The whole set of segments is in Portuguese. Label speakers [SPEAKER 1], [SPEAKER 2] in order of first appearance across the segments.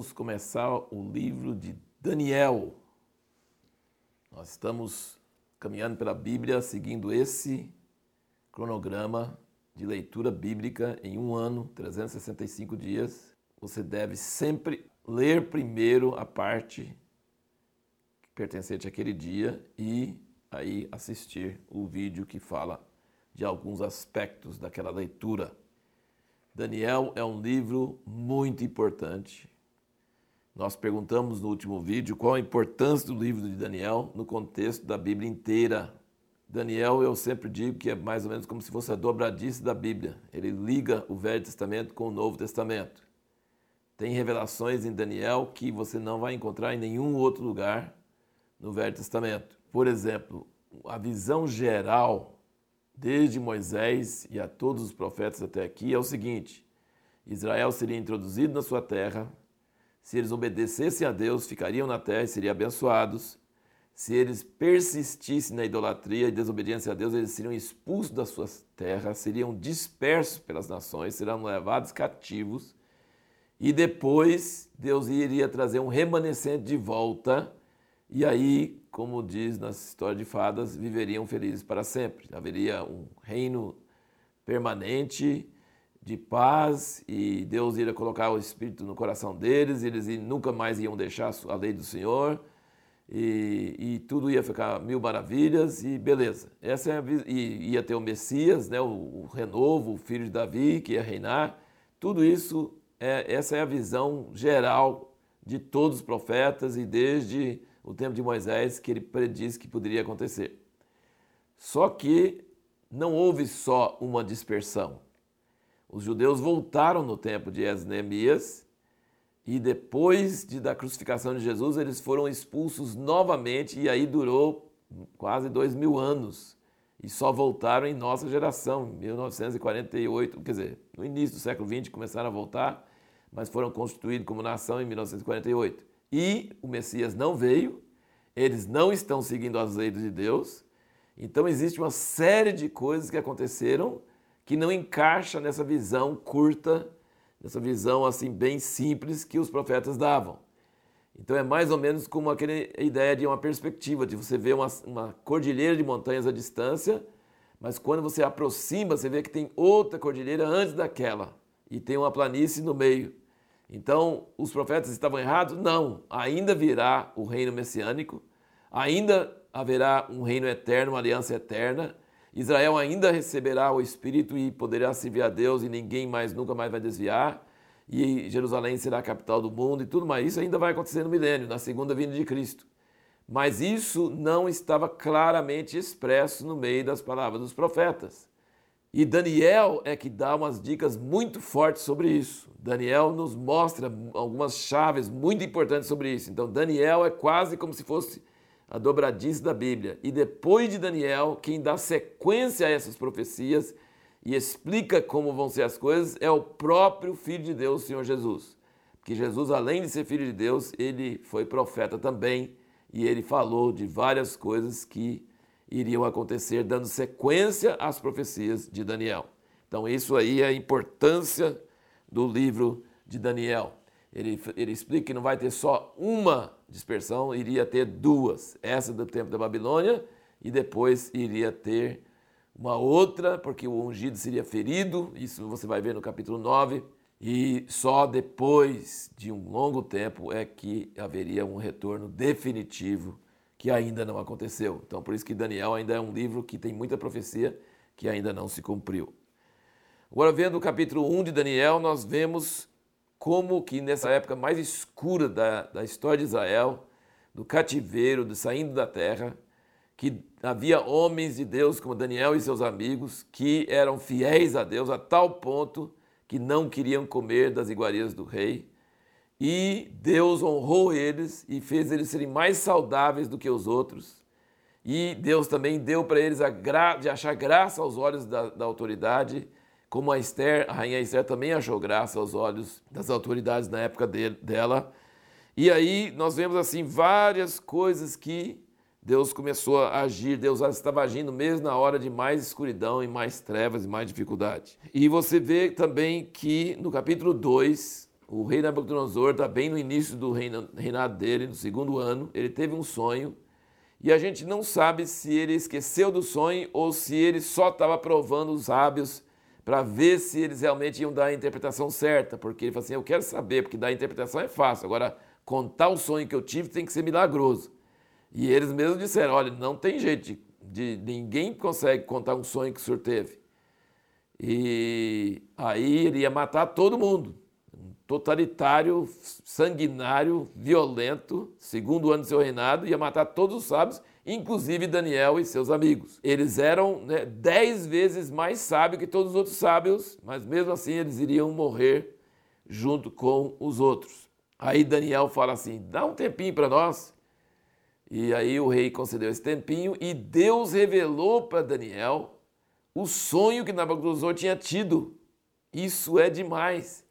[SPEAKER 1] vamos começar o livro de Daniel. Nós estamos caminhando pela Bíblia seguindo esse cronograma de leitura bíblica em um ano, 365 dias. Você deve sempre ler primeiro a parte pertencente àquele dia e aí assistir o vídeo que fala de alguns aspectos daquela leitura. Daniel é um livro muito importante. Nós perguntamos no último vídeo qual a importância do livro de Daniel no contexto da Bíblia inteira. Daniel, eu sempre digo que é mais ou menos como se fosse a dobradiça da Bíblia. Ele liga o Velho Testamento com o Novo Testamento. Tem revelações em Daniel que você não vai encontrar em nenhum outro lugar no Velho Testamento. Por exemplo, a visão geral desde Moisés e a todos os profetas até aqui é o seguinte: Israel seria introduzido na sua terra, se eles obedecessem a Deus, ficariam na terra e seriam abençoados. Se eles persistissem na idolatria e desobediência a Deus, eles seriam expulsos das suas terras, seriam dispersos pelas nações, serão levados cativos. E depois Deus iria trazer um remanescente de volta e aí, como diz na história de fadas, viveriam felizes para sempre. Haveria um reino permanente de paz e Deus iria colocar o Espírito no coração deles, eles nunca mais iam deixar a lei do Senhor e, e tudo ia ficar mil maravilhas e beleza. Essa é a, e ia ter o Messias, né, o, o renovo, o filho de Davi que ia reinar. Tudo isso, é, essa é a visão geral de todos os profetas e desde o tempo de Moisés que ele predisse que poderia acontecer. Só que não houve só uma dispersão. Os judeus voltaram no tempo de Esnemias e depois de, da crucificação de Jesus eles foram expulsos novamente e aí durou quase dois mil anos e só voltaram em nossa geração, 1948, quer dizer, no início do século XX começaram a voltar, mas foram constituídos como nação em 1948 e o Messias não veio, eles não estão seguindo as leis de Deus. Então existe uma série de coisas que aconteceram que não encaixa nessa visão curta, nessa visão assim bem simples que os profetas davam. Então é mais ou menos como aquela ideia de uma perspectiva, de você ver uma, uma cordilheira de montanhas à distância, mas quando você aproxima, você vê que tem outra cordilheira antes daquela e tem uma planície no meio. Então, os profetas estavam errados? Não. Ainda virá o reino messiânico, ainda haverá um reino eterno, uma aliança eterna. Israel ainda receberá o Espírito e poderá servir a Deus e ninguém mais nunca mais vai desviar. E Jerusalém será a capital do mundo e tudo mais. Isso ainda vai acontecer no milênio, na segunda vinda de Cristo. Mas isso não estava claramente expresso no meio das palavras dos profetas. E Daniel é que dá umas dicas muito fortes sobre isso. Daniel nos mostra algumas chaves muito importantes sobre isso. Então, Daniel é quase como se fosse a dobradiça da Bíblia. E depois de Daniel, quem dá sequência a essas profecias e explica como vão ser as coisas é o próprio Filho de Deus, o Senhor Jesus. Porque Jesus, além de ser Filho de Deus, ele foi profeta também e ele falou de várias coisas que iriam acontecer, dando sequência às profecias de Daniel. Então, isso aí é a importância do livro de Daniel. Ele, ele explica que não vai ter só uma dispersão, iria ter duas. Essa do tempo da Babilônia e depois iria ter uma outra, porque o ungido seria ferido, isso você vai ver no capítulo 9, e só depois de um longo tempo é que haveria um retorno definitivo que ainda não aconteceu. Então, por isso que Daniel ainda é um livro que tem muita profecia que ainda não se cumpriu. Agora, vendo o capítulo 1 de Daniel, nós vemos como que nessa época mais escura da, da história de Israel, do cativeiro, do saindo da terra, que havia homens de Deus como Daniel e seus amigos que eram fiéis a Deus a tal ponto que não queriam comer das iguarias do rei, e Deus honrou eles e fez eles serem mais saudáveis do que os outros. E Deus também deu para eles a gra de achar graça aos olhos da, da autoridade, como a Esther, a rainha Esther também achou graça aos olhos das autoridades na época de, dela. E aí nós vemos assim várias coisas que Deus começou a agir, Deus estava agindo mesmo na hora de mais escuridão e mais trevas e mais dificuldade. E você vê também que no capítulo 2, o rei Nabucodonosor está bem no início do reinado dele, no segundo ano, ele teve um sonho e a gente não sabe se ele esqueceu do sonho ou se ele só estava provando os sábios para ver se eles realmente iam dar a interpretação certa, porque ele falou assim: Eu quero saber, porque dar a interpretação é fácil, agora contar o sonho que eu tive tem que ser milagroso. E eles mesmos disseram: Olha, não tem jeito, de, de ninguém consegue contar um sonho que o senhor teve. E aí ele ia matar todo mundo. Totalitário, sanguinário, violento, segundo ano do seu reinado, ia matar todos os sábios, inclusive Daniel e seus amigos. Eles eram né, dez vezes mais sábios que todos os outros sábios, mas mesmo assim eles iriam morrer junto com os outros. Aí Daniel fala assim: dá um tempinho para nós. E aí o rei concedeu esse tempinho e Deus revelou para Daniel o sonho que Nabucodonosor tinha tido. Isso é demais.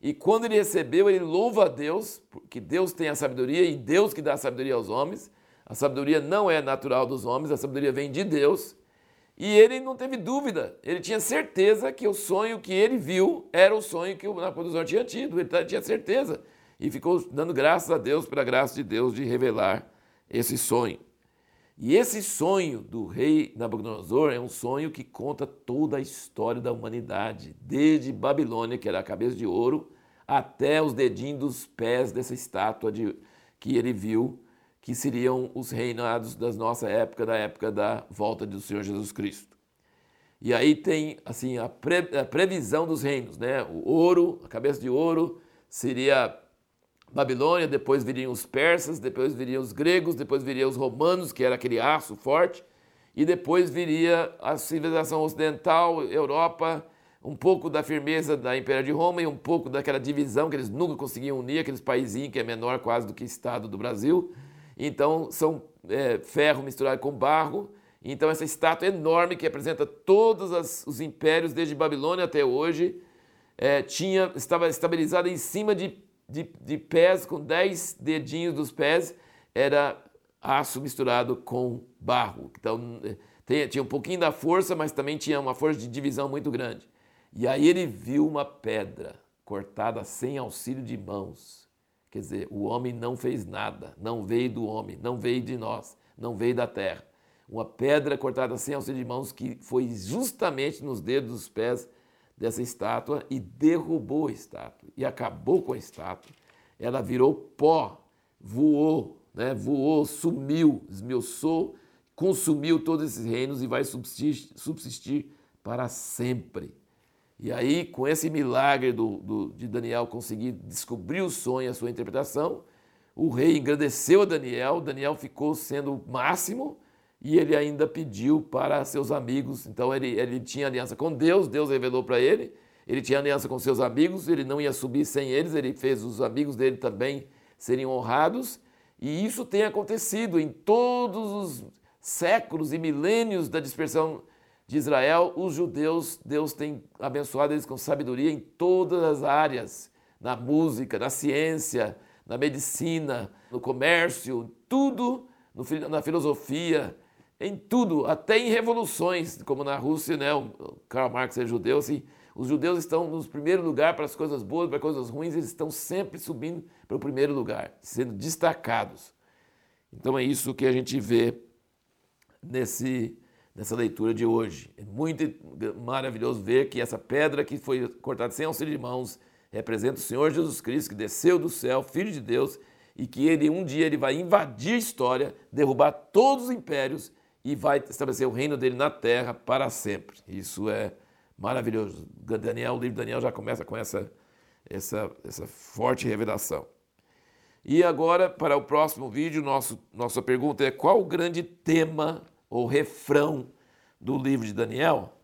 [SPEAKER 1] E quando ele recebeu, ele louva a Deus, porque Deus tem a sabedoria e Deus que dá a sabedoria aos homens. A sabedoria não é natural dos homens, a sabedoria vem de Deus. E ele não teve dúvida, ele tinha certeza que o sonho que ele viu era o sonho que o Nabucodonosor tinha tido, ele tinha certeza. E ficou dando graças a Deus pela graça de Deus de revelar esse sonho. E esse sonho do rei Nabucodonosor é um sonho que conta toda a história da humanidade, desde Babilônia, que era a cabeça de ouro, até os dedinhos dos pés dessa estátua de, que ele viu, que seriam os reinados da nossa época, da época da volta do Senhor Jesus Cristo. E aí tem assim a, pre, a previsão dos reinos, né? O ouro, a cabeça de ouro seria Babilônia, depois viriam os persas, depois viriam os gregos, depois viriam os romanos, que era aquele aço forte, e depois viria a civilização ocidental, Europa, um pouco da firmeza da Império de Roma e um pouco daquela divisão que eles nunca conseguiam unir, aqueles países que é menor quase do que o estado do Brasil. Então, são é, ferro misturado com barro. Então, essa estátua enorme que representa todos as, os impérios, desde Babilônia até hoje, é, tinha, estava estabilizada em cima de de, de pés, com dez dedinhos dos pés, era aço misturado com barro. Então tinha, tinha um pouquinho da força, mas também tinha uma força de divisão muito grande. E aí ele viu uma pedra cortada sem auxílio de mãos. Quer dizer, o homem não fez nada, não veio do homem, não veio de nós, não veio da terra. Uma pedra cortada sem auxílio de mãos que foi justamente nos dedos dos pés dessa estátua e derrubou a estátua e acabou com a estátua. Ela virou pó, voou, né? voou, sumiu, esmiuçou, consumiu todos esses reinos e vai subsistir, subsistir para sempre. E aí, com esse milagre do, do, de Daniel conseguir descobrir o sonho, a sua interpretação, o rei engrandeceu a Daniel, Daniel ficou sendo o máximo, e ele ainda pediu para seus amigos. Então ele, ele tinha aliança com Deus, Deus revelou para ele. Ele tinha aliança com seus amigos, ele não ia subir sem eles, ele fez os amigos dele também serem honrados. E isso tem acontecido em todos os séculos e milênios da dispersão de Israel. Os judeus, Deus tem abençoado eles com sabedoria em todas as áreas na música, na ciência, na medicina, no comércio, tudo, na filosofia, em tudo, até em revoluções, como na Rússia, né? O Karl Marx é judeu, assim, os judeus estão no primeiro lugar para as coisas boas, para as coisas ruins, eles estão sempre subindo para o primeiro lugar, sendo destacados. Então é isso que a gente vê nesse, nessa leitura de hoje. É muito maravilhoso ver que essa pedra que foi cortada sem auxílio de mãos representa o Senhor Jesus Cristo, que desceu do céu, Filho de Deus, e que ele um dia ele vai invadir a história, derrubar todos os impérios e vai estabelecer o reino dele na terra para sempre. Isso é maravilhoso. Daniel, o livro de Daniel já começa com essa, essa, essa forte revelação. E agora, para o próximo vídeo, nosso, nossa pergunta é qual o grande tema ou refrão do livro de Daniel?